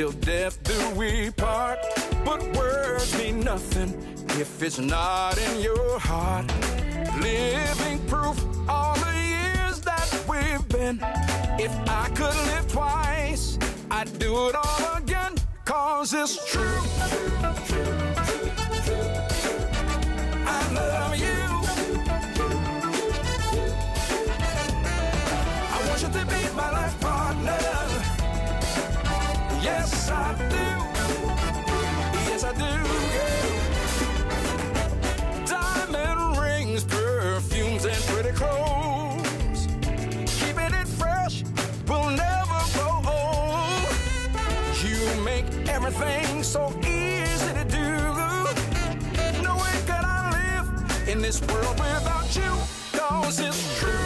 till death do we part. But words mean nothing if it's not in your heart. Living proof all the years that we've been. If I could live twice, I'd do it all again. Cause it's true. Everything so easy to do. No way could I live in this world without you. Cause it's true.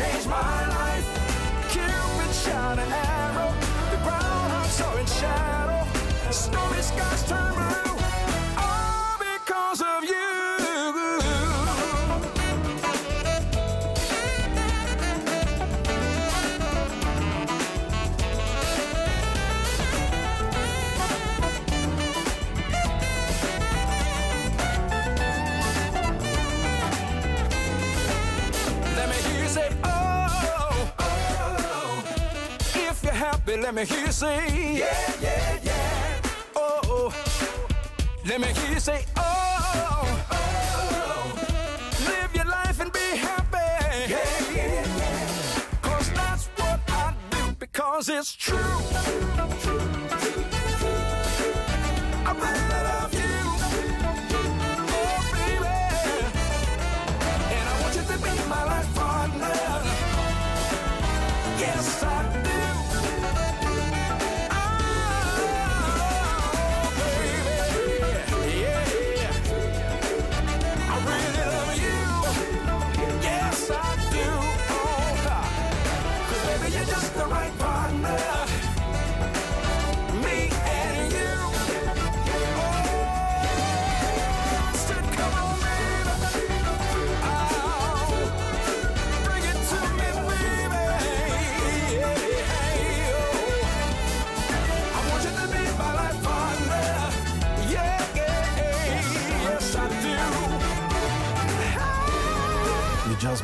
changed my life. Cupid shot an arrow, the ground hearts are in shadow. Stormy skies turn. Let me hear you say, yeah, yeah, yeah. Oh, oh. oh. let me hear you say, oh, oh, oh. Live your life and be happy. Yeah, yeah, yeah. Cause that's what I do because it's true.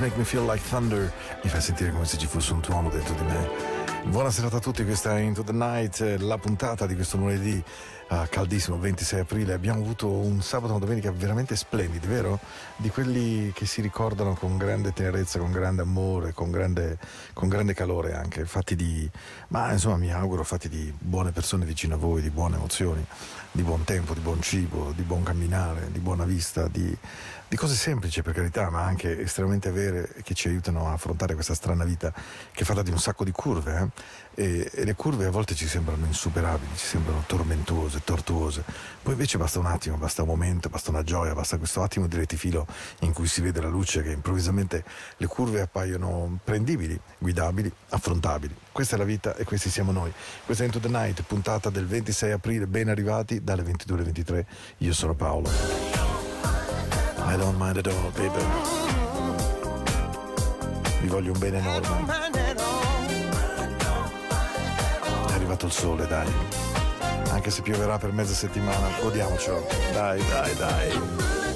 Make Me Feel Like Thunder mi fa sentire come se ci fosse un tuono dentro di me. Buona serata a tutti, questa è Into the Night, la puntata di questo lunedì uh, caldissimo, 26 aprile. Abbiamo avuto un sabato e una domenica veramente splendidi, vero? Di quelli che si ricordano con grande tenerezza, con grande amore, con grande, con grande calore anche, fatti di, ma insomma mi auguro, fatti di buone persone vicino a voi, di buone emozioni, di buon tempo, di buon cibo, di buon camminare, di buona vista, di di cose semplici per carità, ma anche estremamente vere che ci aiutano a affrontare questa strana vita che è fatta di un sacco di curve. Eh? E, e, le curve a volte ci sembrano insuperabili, ci sembrano tormentuose, tortuose. Poi invece basta un attimo, basta un momento, basta una gioia, basta questo attimo di retifilo in cui si vede la luce che improvvisamente le curve appaiono prendibili, guidabili, affrontabili. Questa è la vita e questi siamo noi. Questa è Into the Night, puntata del 26 aprile, ben arrivati dalle 22 alle 23. Io sono Paolo. I don't mind at all, baby. Vi voglio un bene enorme. È arrivato il sole, dai. Anche se pioverà per mezza settimana, godiamocelo. Dai, dai, dai.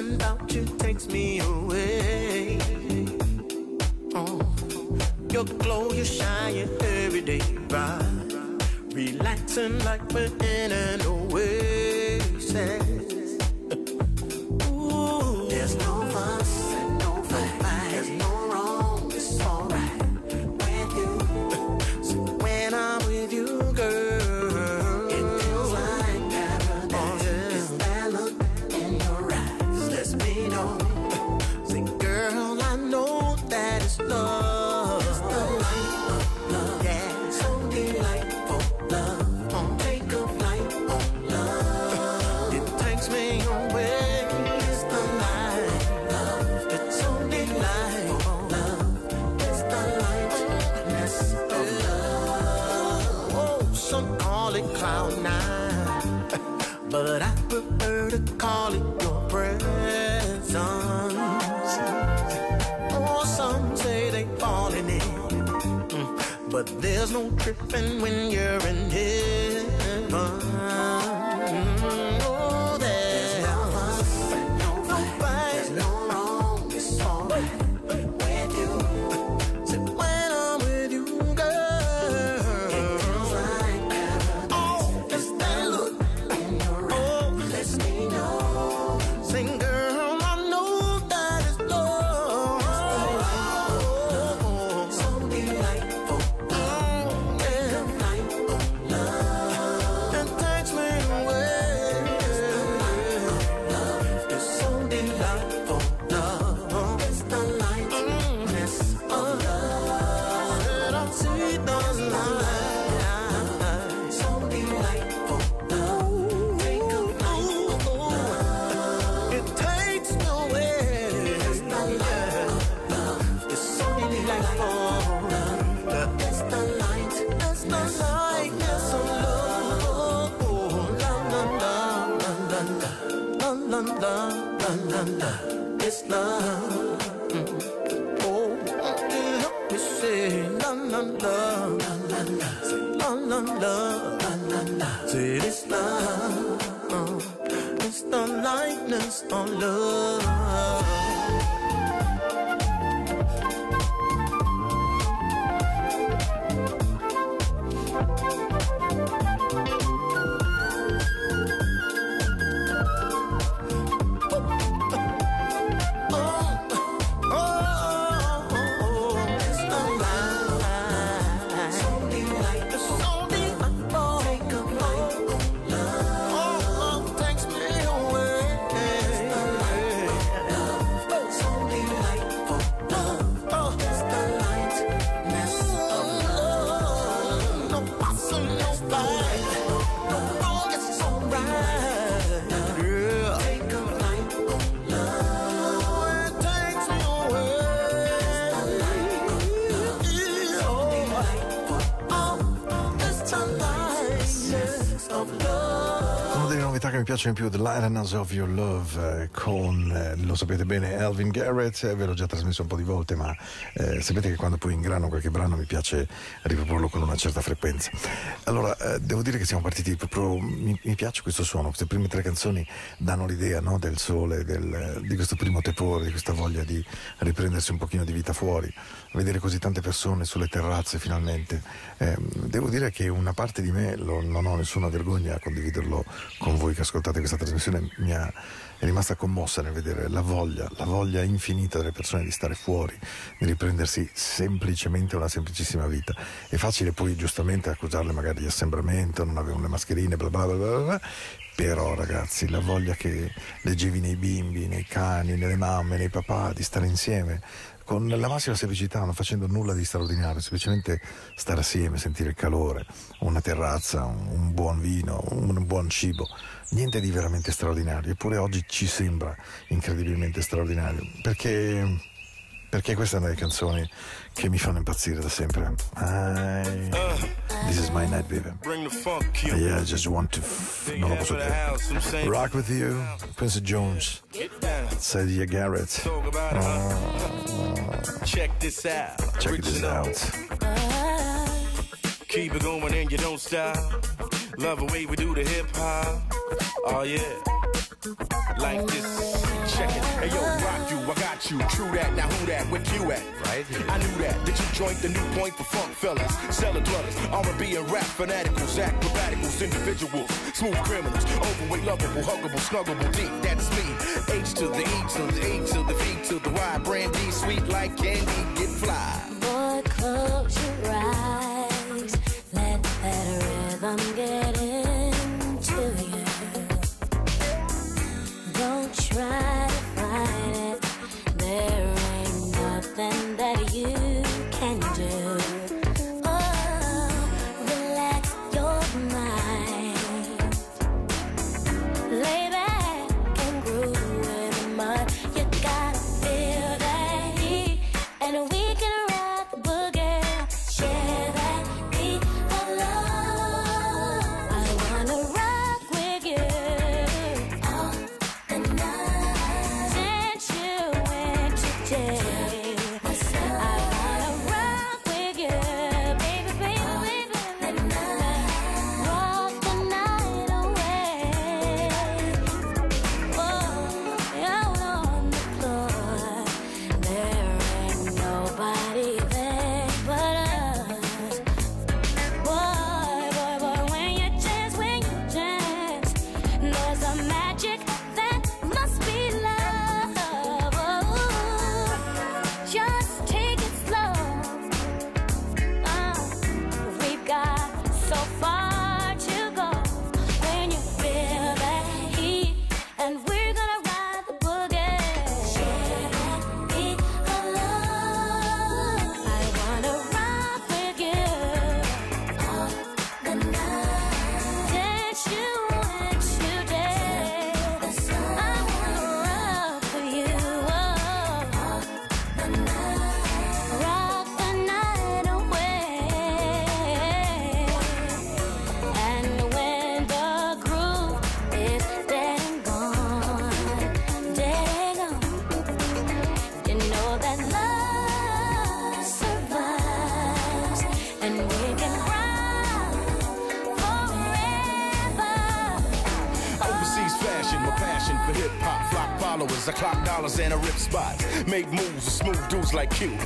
Something about you takes me away. Oh, your glow, you shine every day, right? Relaxing like we're in an oasis. but I prefer to call it your presence. Or some say they falling in, mm, but there's no tripping when you're in heaven. Piace in più The Lightness of Your Love eh, con, eh, lo sapete bene, Elvin Garrett, eh, ve l'ho già trasmesso un po' di volte, ma eh, sapete che quando poi ingrano qualche brano mi piace riproporlo con una certa frequenza. Allora, eh, devo dire che siamo partiti proprio, mi, mi, piace questo suono, queste prime tre canzoni danno l'idea no, del sole, del, di questo primo tepore, di questa voglia di riprendersi un pochino di vita fuori, vedere così tante persone sulle terrazze finalmente. Eh, devo dire che una parte di me, lo, non ho nessuna vergogna a condividerlo con voi che ascoltate ascoltate questa trasmissione mi ha, è rimasta commossa nel vedere la voglia, la voglia infinita delle persone di stare fuori, di riprendersi semplicemente una semplicissima vita. È facile poi giustamente accusarle magari di assembramento, non avevano le mascherine, bla bla bla bla, bla però ragazzi, la voglia che leggevi nei bimbi, nei cani, nelle mamme, nei papà di stare insieme, con la massima semplicità, non facendo nulla di straordinario, semplicemente stare assieme, sentire il calore, una terrazza, un, buon vino, un, buon cibo, niente di veramente straordinario, eppure oggi ci sembra incredibilmente straordinario, perché, perché queste sono le canzoni che mi fanno impazzire da sempre. I, this is my night, baby. Yeah, I just want to. F- non lo posso dire. Rock with you, Quincy Jones, Sadia Garrett. Uh, Check this out. check this out. Keep it going and you don't stop. Love the way we do the hip hop. Oh yeah. Like this. Check it. Hey yo, rock you, I got you. True that. Now who that? Where you at? Right here. I knew that. Did you joint the new point for funk fellas? Cellar dwellers, R&B and rap fanaticals, acrobaticals, individuals, smooth criminals, overweight, lovable, huggable, snuggable, deep. That's me. H to the E to the E to the V to the Y. Brandy, sweet like candy, get fly. Boy, close your eyes. Let that rhythm get just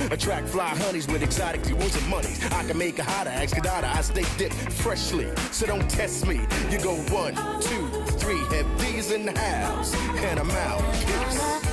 Attract fly honeys with exotic jewels and monies. I can make a hotter, Kadada. I stay dipped freshly, so don't test me. You go one, two, three, have these in the house, and I'm out. Peace.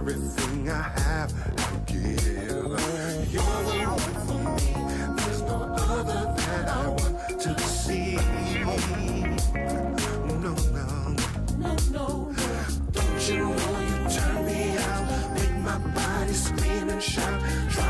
Everything I have, I'll give. You're the one for me. There's no other that I want to see. No, no. No, no, Don't you know you turn me out? Make my body scream and shout. Try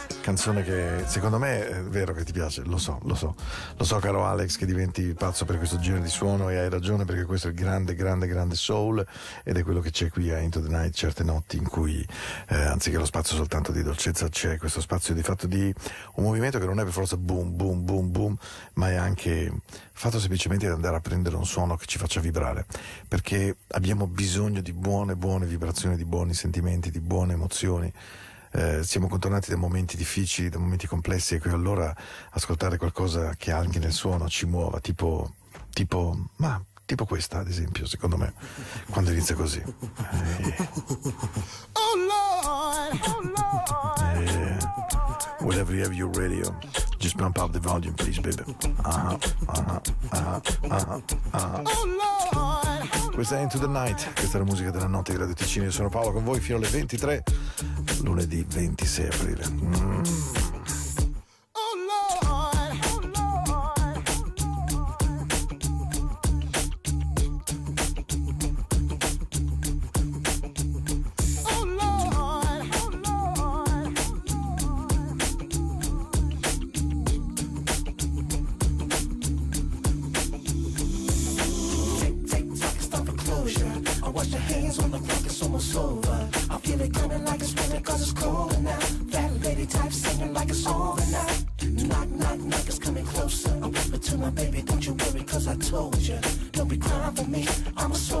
Canzone che secondo me è vero che ti piace, lo so, lo so. Lo so, caro Alex, che diventi pazzo per questo genere di suono e hai ragione perché questo è il grande, grande, grande soul ed è quello che c'è qui a Into the Night, certe notti in cui eh, anziché lo spazio soltanto di dolcezza c'è questo spazio di fatto di un movimento che non è per forza boom, boom, boom, boom, ma è anche fatto semplicemente di andare a prendere un suono che ci faccia vibrare, perché abbiamo bisogno di buone, buone vibrazioni, di buoni sentimenti, di buone emozioni. Eh, siamo contornati da momenti difficili, da momenti complessi e qui allora ascoltare qualcosa che anche nel suono ci muova, tipo, tipo, ma tipo questa ad esempio, secondo me, quando inizia così. Eh, Oh Lord, oh Lord. eh, whenever you have your radio, just pump up the volume, please, baby. Uh-huh, uh-huh, uh-huh, uh-huh, uh-huh. Oh Lord. Questa è Into the Night, questa è la musica della notte di Radio Ticino. Io sono Paolo con voi fino alle 23, lunedì 26 aprile. Mm. Don't be crying for me, I'm a soldier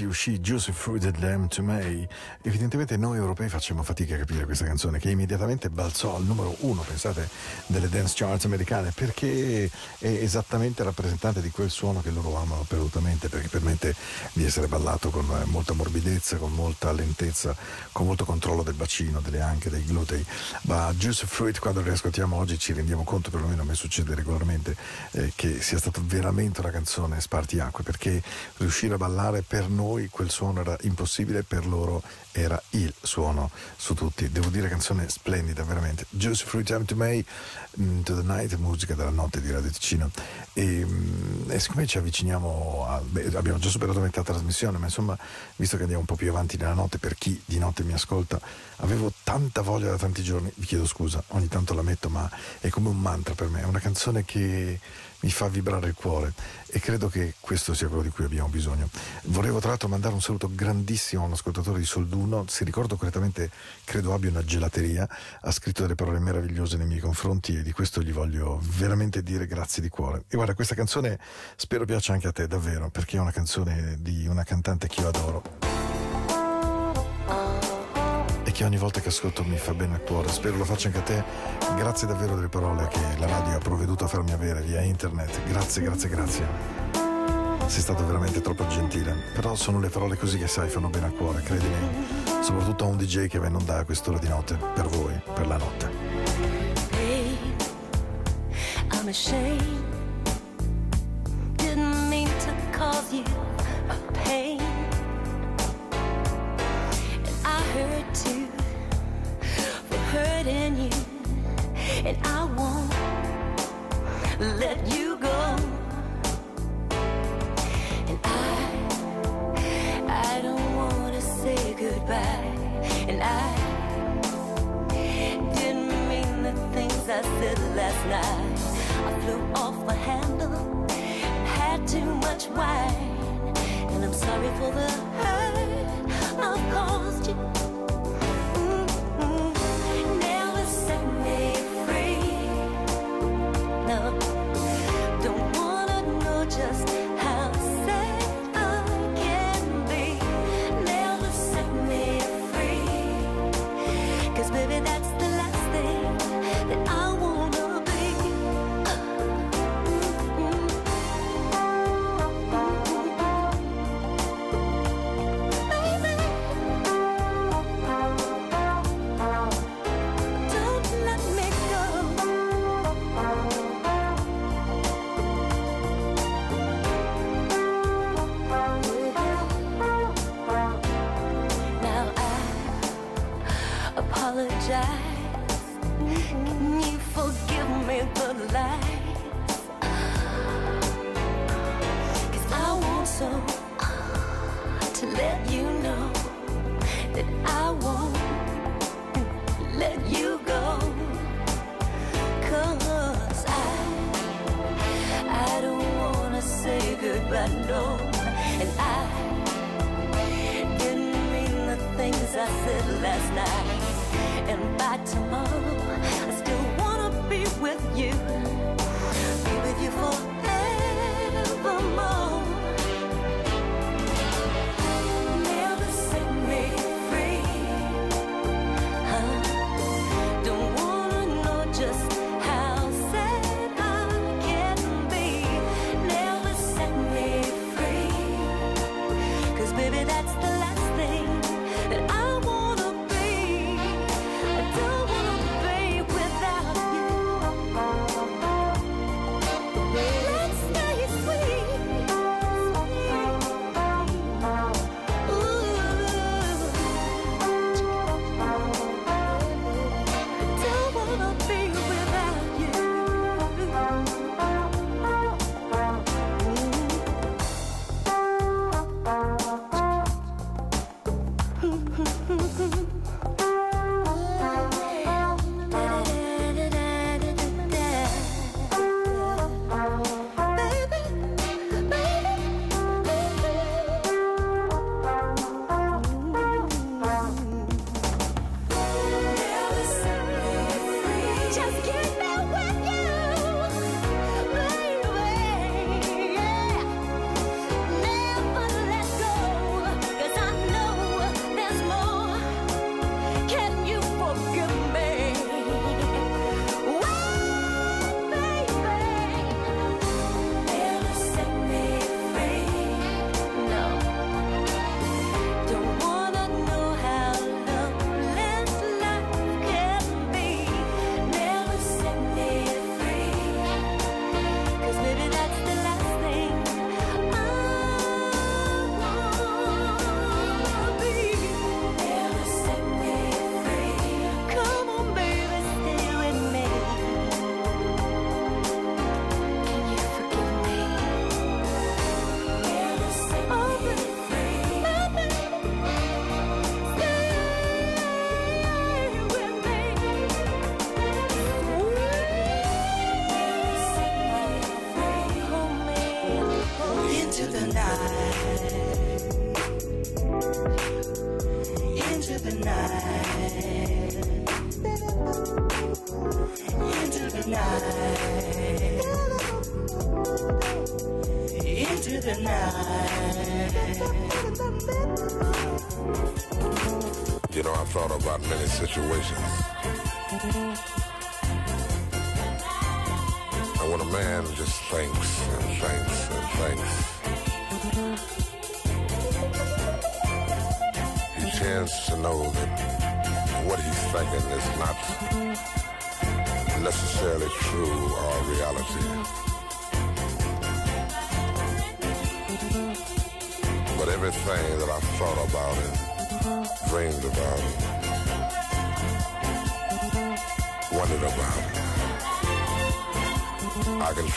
Uniti uscì Joseph Fruited Lamb to May. Evidentemente noi europei facciamo fatica a capire questa canzone che immediatamente balzò al numero uno, pensate, delle dance charts americane perché è esattamente rappresentante di quel suono che loro amano perdutamente perché permette di essere ballato con molta morbidezza, con molta lentezza, con molto controllo del bacino, delle anche, dei glutei. Ma Joseph Fruit quando lo riascoltiamo oggi ci rendiamo conto, perlomeno a me succede regolarmente, eh, che sia stata veramente una canzone spartiacque perché riuscire a ballare per noi quel suono era impossibile, per loro era il suono su tutti. Devo dire canzone splendida, veramente. Just Free Time to May, To the Night, musica della notte di Radio Ticino. E, mm, e siccome ci avviciniamo, a, beh, abbiamo già superato metà trasmissione, ma insomma, visto che andiamo un po' più avanti nella notte, per chi di notte mi ascolta, avevo tanta voglia da tanti giorni, vi chiedo scusa, ogni tanto la metto, ma è come un mantra per me, è una canzone che mi fa vibrare il cuore e credo che questo sia quello di cui abbiamo bisogno. Volevo tra l'altro mandare un saluto grandissimo a un ascoltatore di Solduno, se ricordo correttamente credo abbia una gelateria, ha scritto delle parole meravigliose nei miei confronti e di questo gli voglio veramente dire grazie di cuore. E guarda, questa canzone spero piaccia anche a te davvero, perché è una canzone di una cantante che io adoro che ogni volta che ascolto mi fa bene al cuore. Spero lo faccia anche a te. Grazie davvero delle parole che la radio ha provveduto a farmi avere via internet. Grazie, grazie, grazie. Sei stato veramente troppo gentile. Però sono le parole così che sai fanno bene al cuore, credimi. Soprattutto a un DJ che va in onda a quest'ora di notte. Per voi, per la notte. I'm ashamed. Didn't mean to cause you a pain. And I hurt for hurting you. And I won't let you go. And I, I don't wanna say goodbye. And I didn't mean the things I said last night. I flew off my handle, had too much wine, and I'm sorry for the hurt I've caused you.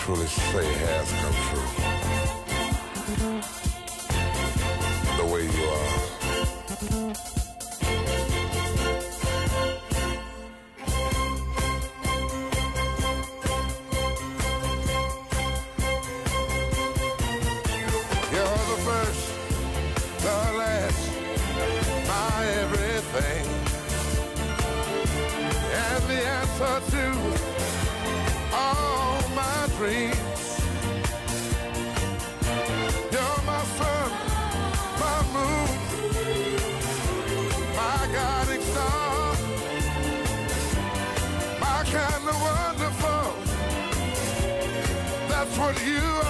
truly say has come true. put you.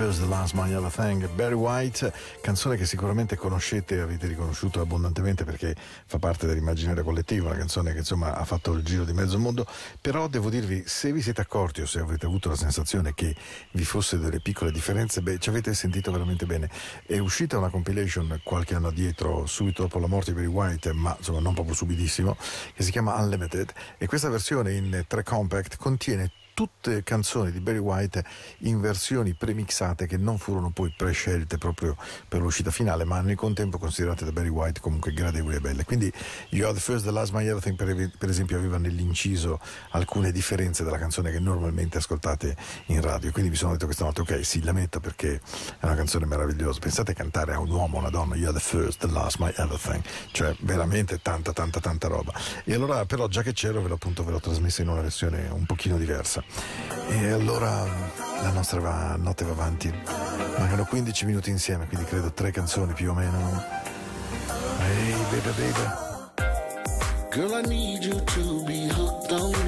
Feels the Last My Other Thing, Barry White, canzone che sicuramente conoscete e avete riconosciuto abbondantemente perché fa parte dell'immaginario collettivo, una canzone che insomma ha fatto il giro di mezzo mondo, però devo dirvi se vi siete accorti o se avete avuto la sensazione che vi fossero delle piccole differenze, beh ci avete sentito veramente bene. È uscita una compilation qualche anno dietro, subito dopo la morte di Barry White, ma insomma non proprio subitissimo, che si chiama Unlimited e questa versione in tre compact contiene tutte canzoni di Barry White in versioni premixate che non furono poi prescelte proprio per l'uscita finale, ma nel contempo considerate da Barry White comunque gradevoli e belle. Quindi You Are the First, The Last, My Everything per esempio aveva nell'inciso alcune differenze dalla canzone che normalmente ascoltate in radio, quindi mi sono detto questa notte ok, si lamenta perché è una canzone meravigliosa, pensate a cantare a un uomo, o una donna, You Are the First, The Last, My Everything, cioè veramente tanta tanta tanta roba. E allora però già che c'ero ve l'appunto ve l'ho trasmessa in una versione un pochino diversa. E allora la nostra va, notte va avanti. Mancano 15 minuti insieme, quindi credo tre canzoni più o meno. Hey baby baby. Girl, I need you to be hooked on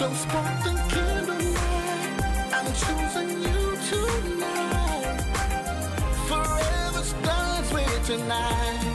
So spark the candlelight. I'm choosing you tonight. Forever starts with tonight.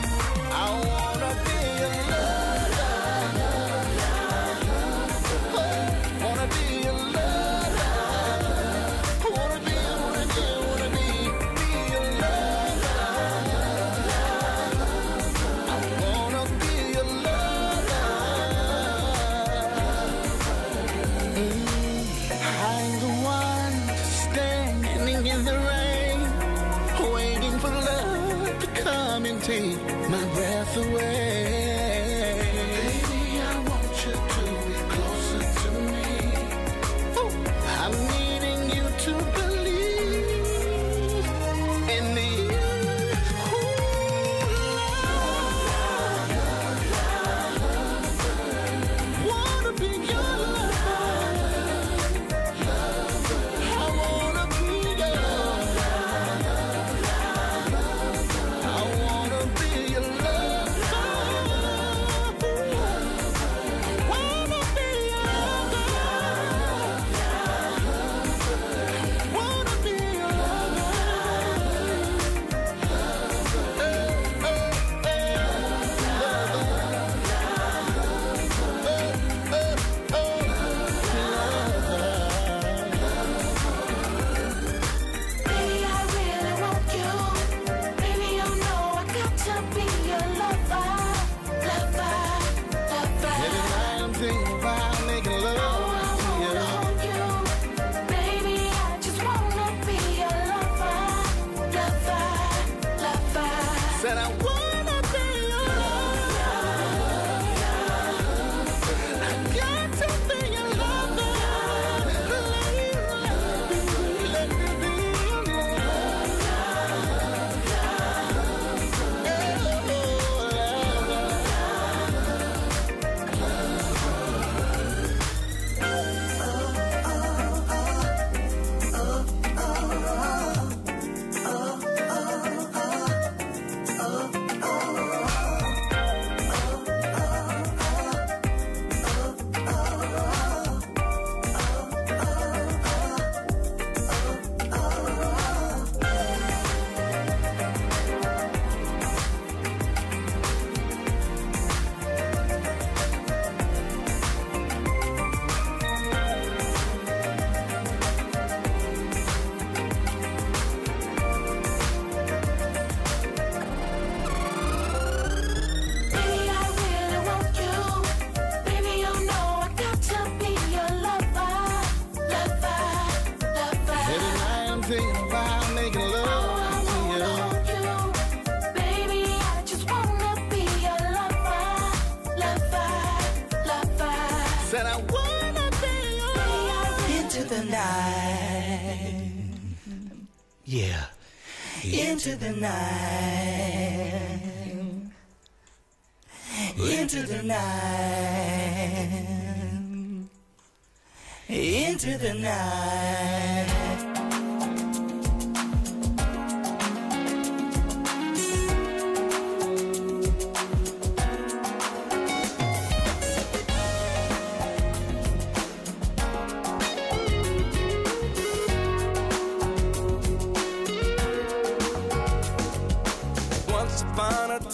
Night.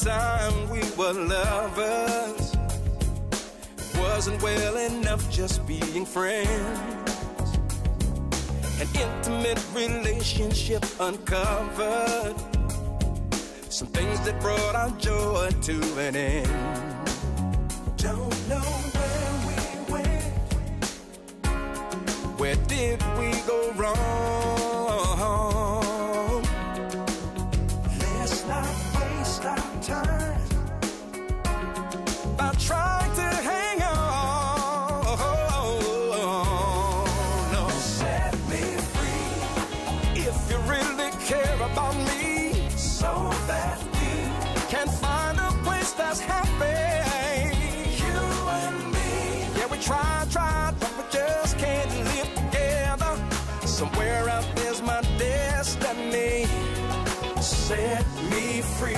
Time we were lovers. Wasn't well enough just being friends. An intimate relationship uncovered. Some things that brought our joy to an end. Try, try, but we just can't live together. Somewhere out there's my destiny. Set me free.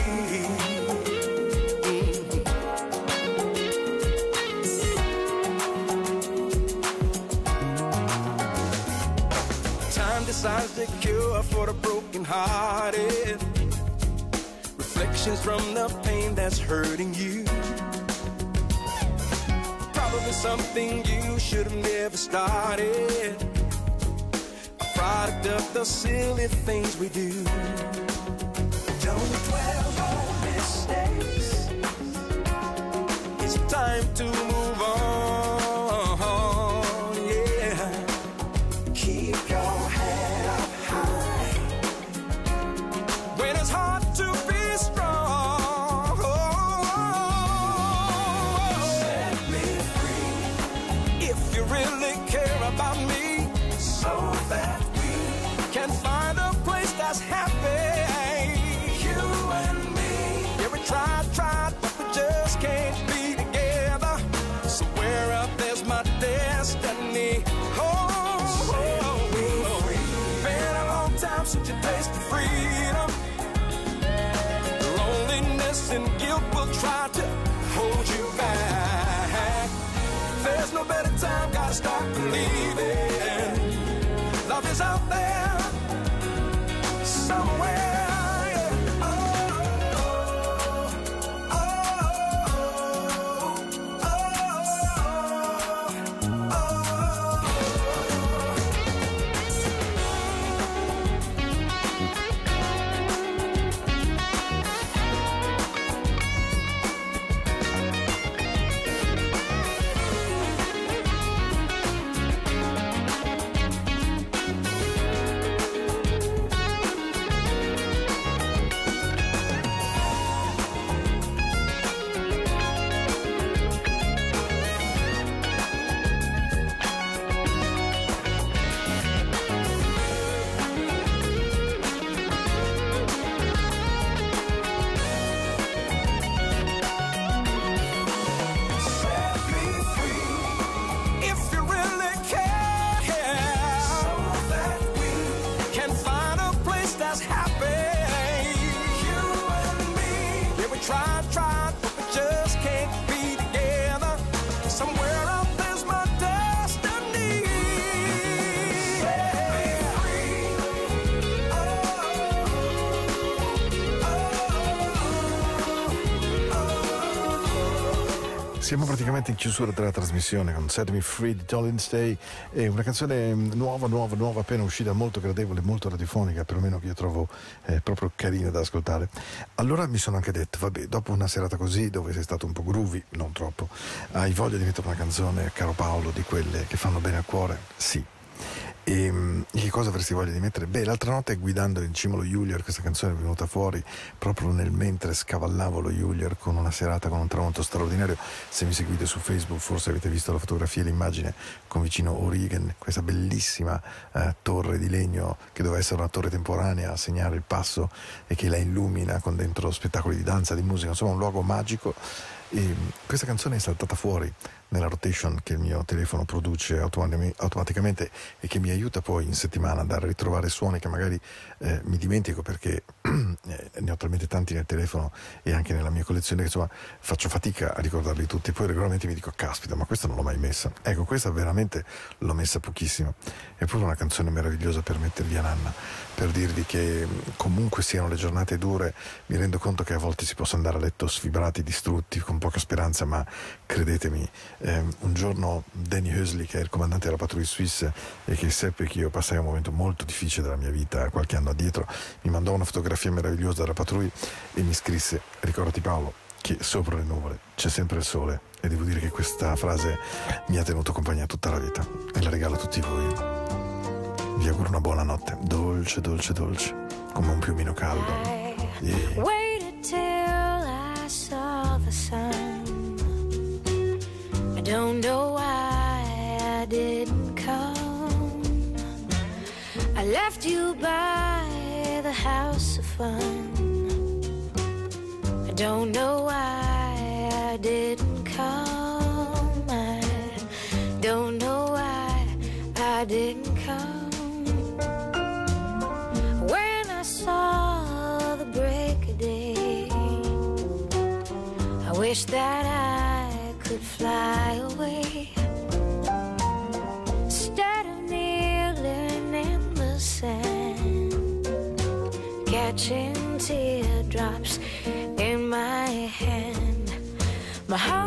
Time decides the cure for the broken-hearted. Reflections from the pain that's hurting you. Something you should have never started. A product of the silly things we do. Better time, gotta start believing. Love is out tried, but just can't Siamo praticamente in chiusura della trasmissione con Set Me Free di Tolin Stay, è una canzone mm, nuova, nuova, nuova, appena uscita, molto gradevole, molto radiofonica, perlomeno che io trovo eh, proprio carina da ascoltare. Allora mi sono anche detto, vabbè, dopo una serata così, dove sei stato un po' groovy, non troppo, hai voglia di mettere una canzone, caro Paolo, di quelle che fanno bene al cuore? Sì. E mm, che cosa avresti voglia di mettere? Beh, l'altra notte guidando in cima lo Julier, questa canzone è venuta fuori proprio nel mentre scavallavo lo Julier con una serata con un tramonto straordinario. Se mi seguite su Facebook forse avete visto la fotografia e l'immagine con vicino Origen, questa bellissima eh, torre di legno che doveva essere una torre temporanea a segnare il passo e che la illumina con dentro spettacoli di danza, di musica, insomma un luogo magico. E mm, questa canzone è saltata fuori nella rotation che il mio telefono produce automaticamente e che mi aiuta poi in settimana ad andare a ritrovare suoni che magari eh, mi dimentico perché eh, ne ho talmente tanti nel telefono e anche nella mia collezione che insomma faccio fatica a ricordarli tutti. Poi regolarmente mi dico, caspita, ma questa non l'ho mai messa. Ecco, questa veramente l'ho messa pochissimo. È proprio una canzone meravigliosa per mettervi a nanna, per dirvi che comunque siano le giornate dure, mi rendo conto che a volte si possa andare a letto sfibrati, distrutti, con poca speranza, ma credetemi, eh, un giorno Danny Husley, che è il comandante della patrouille suisse e che seppe che io passai un momento molto difficile della mia vita qualche anno addietro, mi mandò una fotografia meravigliosa della patrouille e mi scrisse, ricordati Paolo, che sopra le nuvole c'è sempre il sole e devo dire che questa frase mi ha tenuto compagnia tutta la vita e la regalo a tutti voi. Vi auguro una buona notte, dolce, dolce, dolce, come un piumino caldo. Yeah. I saw the sun. don't know why I didn't come. I left you by the house of fun. I don't know why I didn't come. I don't know why I didn't wish that I could fly away instead of kneeling in the sand, catching teardrops in my hand. My heart